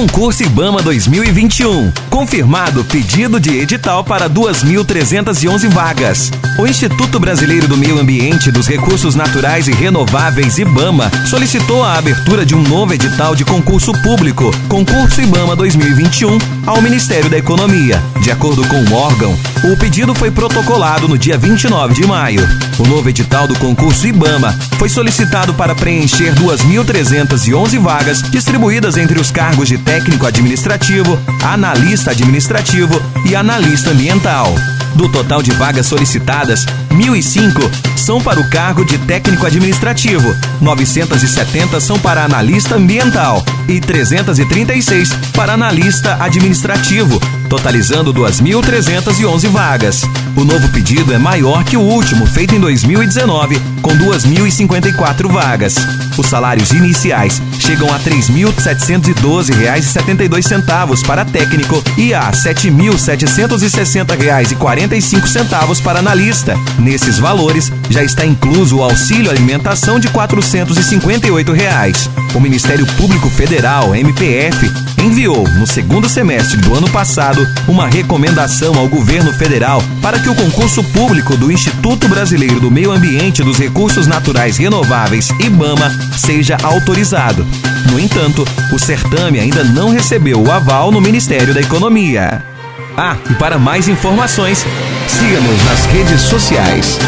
Concurso IBAMA 2021. Confirmado pedido de edital para 2.311 vagas. O Instituto Brasileiro do Meio Ambiente, dos Recursos Naturais e Renováveis IBAMA solicitou a abertura de um novo edital de concurso público, Concurso IBAMA 2021, ao Ministério da Economia. De acordo com o órgão, o pedido foi protocolado no dia 29 de maio. O novo edital do concurso IBAMA foi solicitado para preencher 2.311 vagas distribuídas entre os cargos de técnico administrativo, analista administrativo e analista ambiental. Do total de vagas solicitadas, 1.005 são para o cargo de técnico administrativo, 970 são para analista ambiental e 336 para analista administrativo, totalizando 2.311 vagas. O novo pedido é maior que o último, feito em 2019, com 2.054 vagas. Os salários iniciais chegam a R$ 3.712,72 para técnico e a R$ 7.760,45 para analista. Nesses valores já está incluso o auxílio alimentação de 458 reais. O Ministério Público Federal, MPF, enviou, no segundo semestre do ano passado, uma recomendação ao governo federal para que o concurso público do Instituto Brasileiro do Meio Ambiente e dos Recursos Naturais Renováveis, IBAMA, seja autorizado. No entanto, o certame ainda não recebeu o aval no Ministério da Economia. Ah, e para mais informações, siga-nos nas redes sociais.